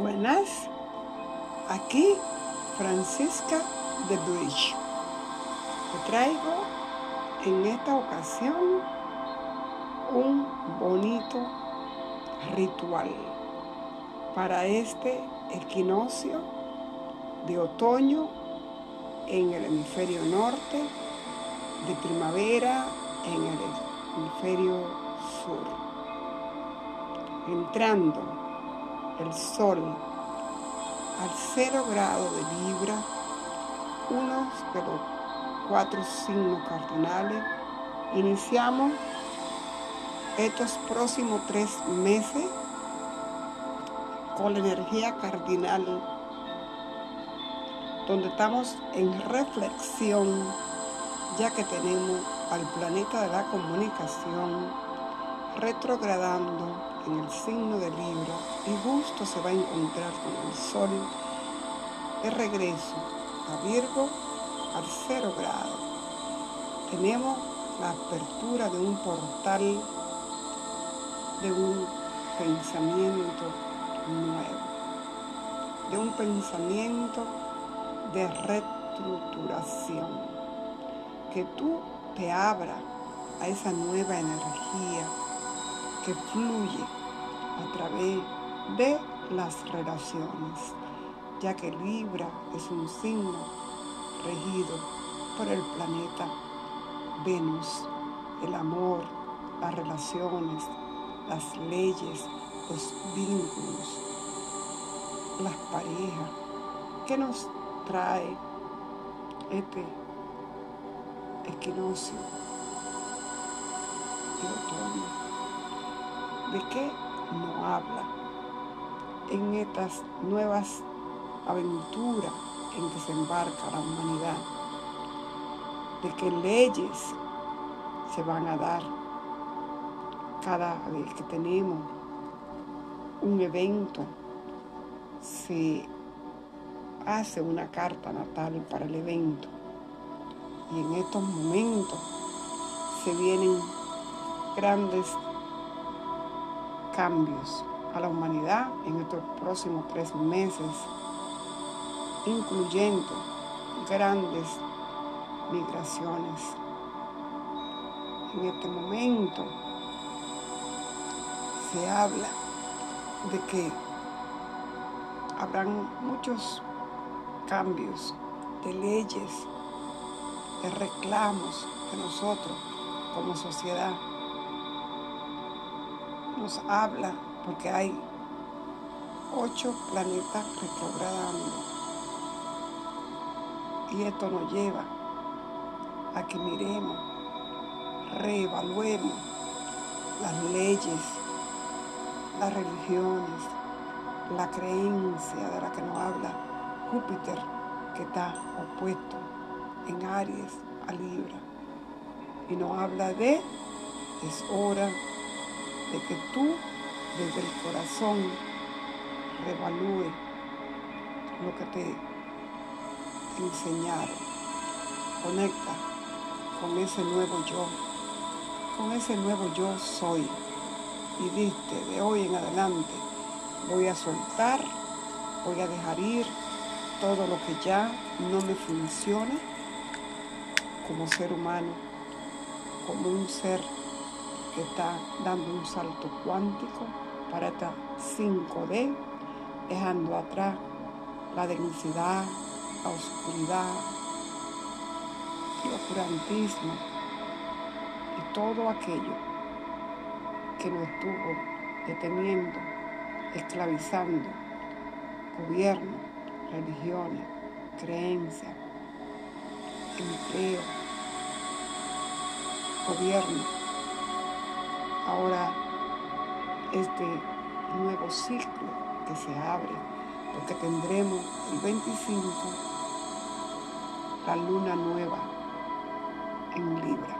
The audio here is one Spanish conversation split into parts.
Buenas, aquí Francisca de Bridge. Te traigo en esta ocasión un bonito ritual para este equinoccio de otoño en el hemisferio norte, de primavera en el hemisferio sur. Entrando el Sol al cero grado de Libra, uno de los cuatro signos cardinales, iniciamos estos próximos tres meses con la energía cardinal, donde estamos en reflexión, ya que tenemos al planeta de la comunicación retrogradando en el signo de Libra y justo se va a encontrar con el Sol de regreso a Virgo al cero grado. Tenemos la apertura de un portal de un pensamiento nuevo, de un pensamiento de reestructuración, que tú te abra a esa nueva energía que fluye a través de las relaciones, ya que Libra es un signo regido por el planeta Venus, el amor, las relaciones, las leyes, los vínculos, las parejas. ¿Qué nos trae este equinoccio de otoño? ¿De qué no habla? En estas nuevas aventuras en que se embarca la humanidad, de qué leyes se van a dar cada vez que tenemos un evento, se hace una carta natal para el evento. Y en estos momentos se vienen grandes cambios a la humanidad en estos próximos tres meses, incluyendo grandes migraciones. En este momento se habla de que habrán muchos cambios de leyes, de reclamos de nosotros como sociedad nos habla porque hay ocho planetas retrogradando. Y esto nos lleva a que miremos, reevaluemos las leyes, las religiones, la creencia de la que nos habla Júpiter, que está opuesto en Aries a Libra. Y nos habla de, es hora de que tú desde el corazón revalúe lo que te enseñaron. Conecta con ese nuevo yo, con ese nuevo yo soy. Y diste, de hoy en adelante voy a soltar, voy a dejar ir todo lo que ya no me funciona como ser humano, como un ser está dando un salto cuántico para esta 5D, dejando atrás la densidad, la oscuridad, el oscurantismo y todo aquello que nos estuvo deteniendo, esclavizando, gobierno, religiones, creencias, empleo, gobierno ahora este nuevo ciclo que se abre, porque tendremos el 25 la luna nueva en Libra,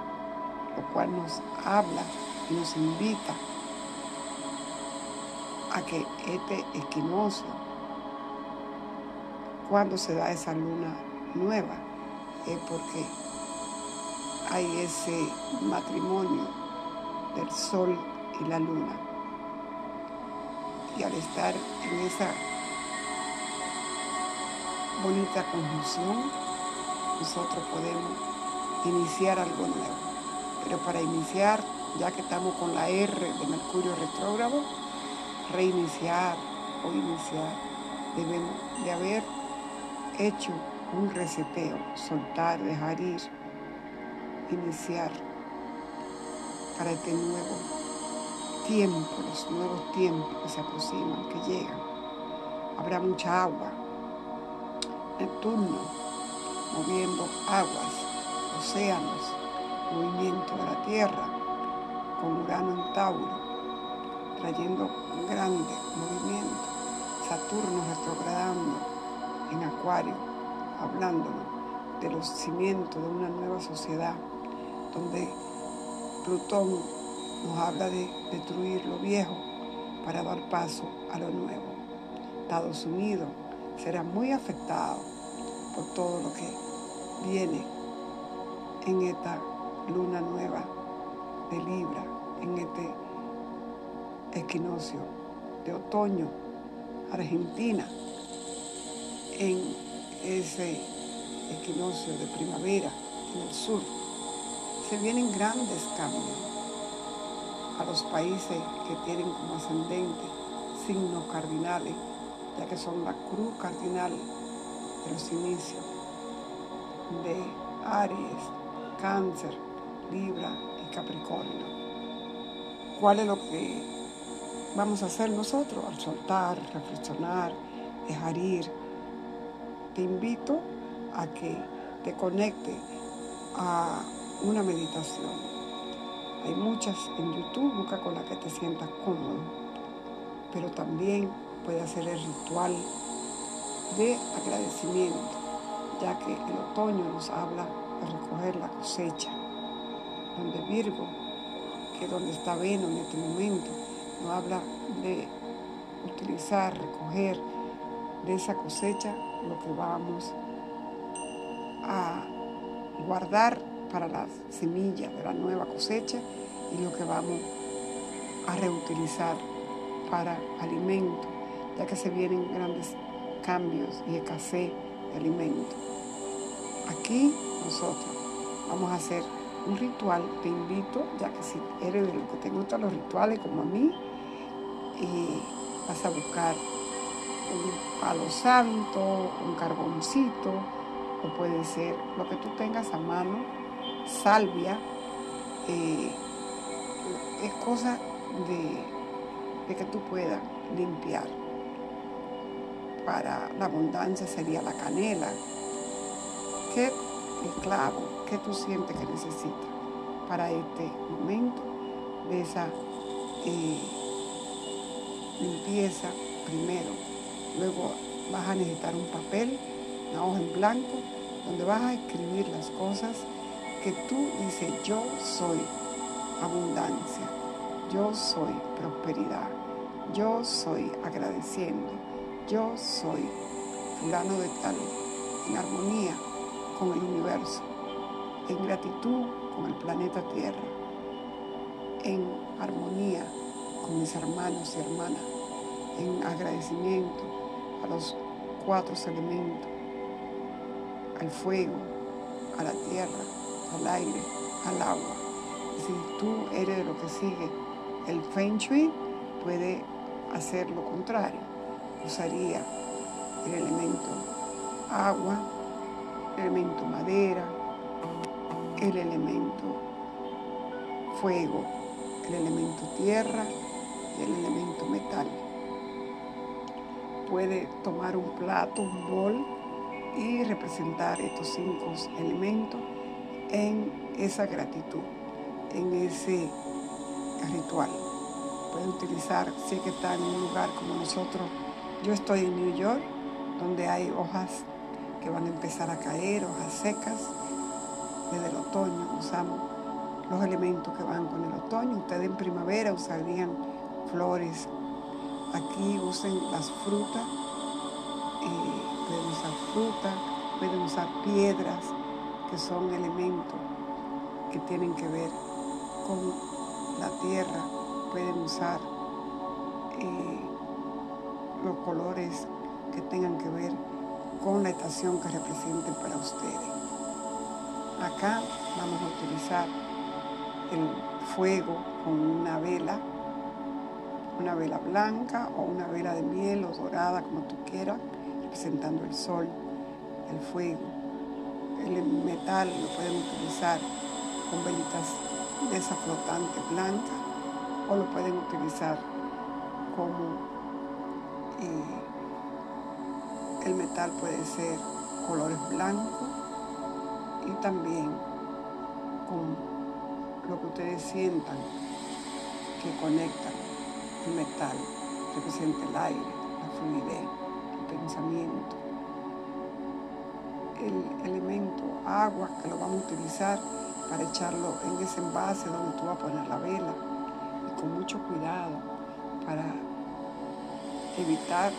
lo cual nos habla y nos invita a que este equinoccio, cuando se da esa luna nueva, es porque hay ese matrimonio del sol y la luna. Y al estar en esa bonita conjunción, nosotros podemos iniciar algo nuevo. Pero para iniciar, ya que estamos con la R de Mercurio retrógrado, reiniciar o iniciar, debemos de haber hecho un reseteo, soltar, dejar ir, iniciar para este nuevo tiempo, los nuevos tiempos que se aproximan, que llegan. Habrá mucha agua. Neptuno moviendo aguas, océanos, movimiento de la Tierra, con Urano en Tauro, trayendo un grande movimiento. Saturno retrogradando en Acuario, hablándonos de los cimientos de una nueva sociedad, donde Plutón nos habla de destruir lo viejo para dar paso a lo nuevo. Estados Unidos será muy afectado por todo lo que viene en esta luna nueva de Libra, en este equinoccio de otoño, Argentina, en ese equinoccio de primavera en el sur. Se vienen grandes cambios a los países que tienen como ascendente signos cardinales, ya que son la cruz cardinal de los inicios de Aries, Cáncer, Libra y Capricornio. ¿Cuál es lo que vamos a hacer nosotros al soltar, reflexionar, dejar ir? Te invito a que te conecte a una meditación hay muchas en YouTube, busca con la que te sientas cómodo. Pero también puede hacer el ritual de agradecimiento, ya que el otoño nos habla de recoger la cosecha, donde Virgo, que es donde está Venus en este momento, nos habla de utilizar, recoger de esa cosecha lo que vamos a guardar para las semillas de la nueva cosecha y lo que vamos a reutilizar para alimento, ya que se vienen grandes cambios y escasez de alimento. Aquí nosotros vamos a hacer un ritual, te invito, ya que si eres de los que te gustan los rituales como a mí, y vas a buscar un palo santo, un carboncito, o puede ser lo que tú tengas a mano, salvia, eh, es cosa de, que tú puedas limpiar. Para la abundancia sería la canela. ¿Qué el clavo? ¿Qué tú sientes que necesitas para este momento de esa eh, limpieza primero? Luego vas a necesitar un papel, una hoja en blanco, donde vas a escribir las cosas que tú dices, yo soy abundancia, yo soy prosperidad, yo soy agradeciendo, yo soy fulano de tal, en armonía con el universo, en gratitud con el planeta Tierra, en armonía con mis hermanos y hermanas, en agradecimiento a los cuatro elementos, al fuego, a la tierra, al aire, al agua. Si tú eres de lo que sigue el Feng Shui, puede hacer lo contrario. Usaría el elemento agua, el elemento madera, el elemento fuego, el elemento tierra y el elemento metal. Puede tomar un plato, un bol y representar estos cinco elementos en esa gratitud, en ese ritual. Puede utilizar, si que está en un lugar como nosotros, yo estoy en New York, donde hay hojas que van a empezar a caer, hojas secas, desde el otoño usamos los elementos que van con el otoño. Ustedes en primavera usarían flores. Aquí usen las frutas, eh, pueden usar fruta, pueden usar piedras, que son elementos que tienen que ver con la tierra, pueden usar eh, los colores que tengan que ver con la estación que representen para ustedes. Acá vamos a utilizar el fuego con una vela, una vela blanca o una vela de miel o dorada, como tú quieras, representando el sol, el fuego. El metal lo pueden utilizar con velitas de esa flotante blanca o lo pueden utilizar como eh, el metal puede ser colores blancos y también con lo que ustedes sientan que conectan el metal, representa el aire, la fluidez, el pensamiento, el elemento agua que lo vamos a utilizar para echarlo en ese envase donde tú vas a poner la vela y con mucho cuidado para evitar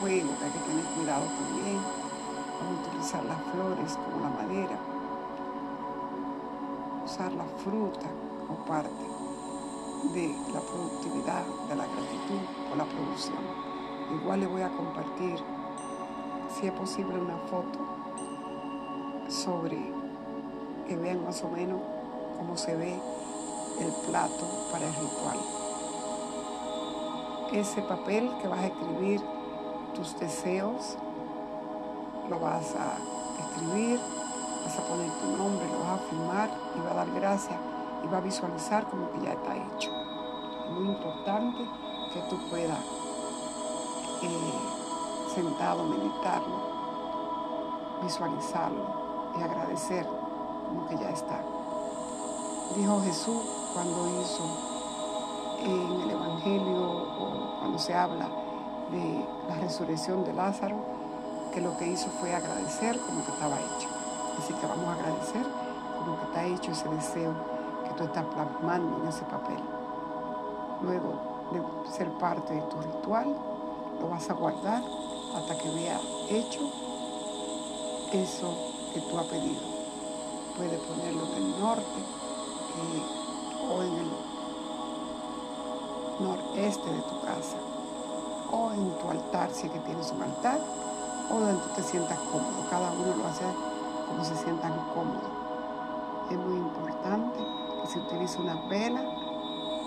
fuego, que hay que tener cuidado también. Vamos a utilizar las flores como la madera, usar la fruta como parte de la productividad, de la gratitud por la producción. Igual le voy a compartir, si es posible, una foto sobre que vean más o menos cómo se ve el plato para el ritual. Ese papel que vas a escribir tus deseos, lo vas a escribir, vas a poner tu nombre, lo vas a firmar y va a dar gracias y va a visualizar como que ya está hecho. Es muy importante que tú puedas eh, sentado meditarlo, visualizarlo y agradecer como que ya está. Dijo Jesús cuando hizo en el Evangelio o cuando se habla de la resurrección de Lázaro, que lo que hizo fue agradecer como que estaba hecho. Así que vamos a agradecer como que está hecho ese deseo que tú estás plasmando en ese papel. Luego de ser parte de tu ritual, lo vas a guardar hasta que vea hecho eso que tú has pedido puede ponerlo en el norte o en el noreste de tu casa o en tu altar si es que tienes un altar o donde tú te sientas cómodo. Cada uno lo hace como se sientan cómodos. Es muy importante que se utilice una vela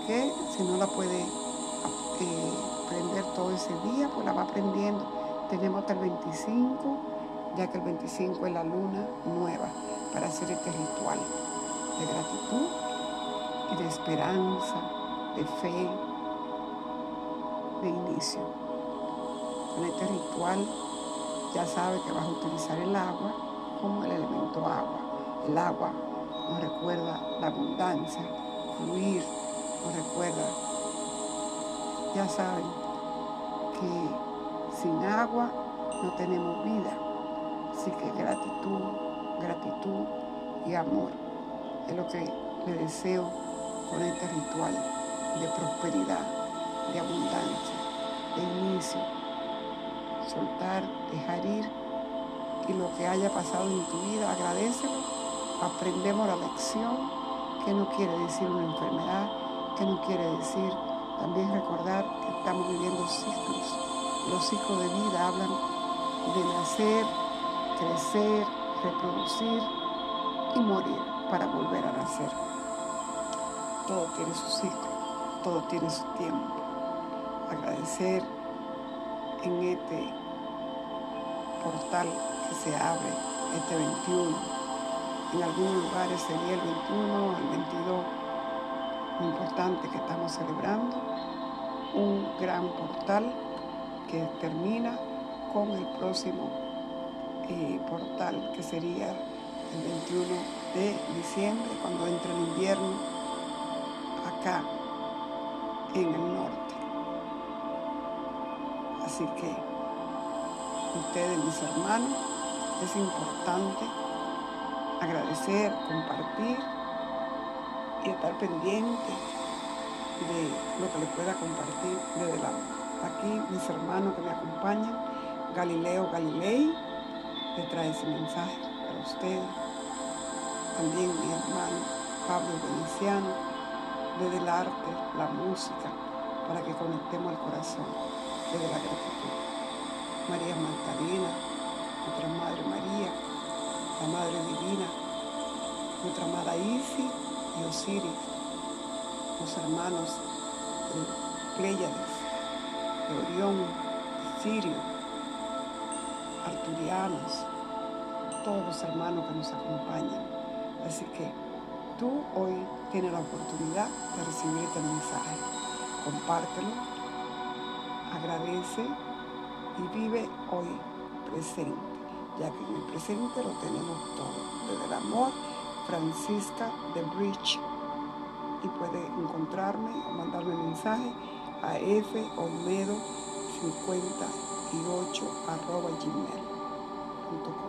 que si no la puede eh, prender todo ese día, pues la va prendiendo. Tenemos hasta el 25, ya que el 25 es la luna nueva para hacer este ritual de gratitud y de esperanza, de fe, de inicio. Con este ritual ya sabes que vas a utilizar el agua como el elemento agua. El agua nos recuerda la abundancia, fluir, nos recuerda, ya saben que sin agua no tenemos vida. Así que gratitud, gratitud y amor es lo que le deseo con este ritual de prosperidad, de abundancia, de inicio. Soltar, dejar ir y lo que haya pasado en tu vida, agradecelo. Aprendemos la lección, que no quiere decir una enfermedad, que no quiere decir también recordar que estamos viviendo ciclos. Los ciclos de vida hablan de nacer, crecer, reproducir y morir para volver a nacer. Todo tiene su ciclo, todo tiene su tiempo. Agradecer en este portal que se abre este 21. En algunos lugares sería el 21, el 22. Lo importante que estamos celebrando un gran portal termina con el próximo eh, portal que sería el 21 de diciembre, cuando entre el invierno acá en el norte. Así que ustedes, mis hermanos, es importante agradecer, compartir y estar pendiente de lo que les pueda compartir desde la aquí mis hermanos que me acompañan, Galileo Galilei, les trae ese mensaje para ustedes también mi hermano Pablo Veneciano, desde el arte, la música, para que conectemos al corazón desde la gratitud. María Magdalena, nuestra Madre María, la Madre Divina, nuestra amada Isi y Osiris, los hermanos de Pléyades, de Orión, Sirio, Arturianos, todos los hermanos que nos acompañan. Así que tú hoy tienes la oportunidad de recibir este mensaje. Compártelo, agradece y vive hoy presente, ya que en el presente lo tenemos todo. Desde el amor, Francisca de Bridge. Y puede encontrarme o mandarme mensaje a folmedo58 gmail.com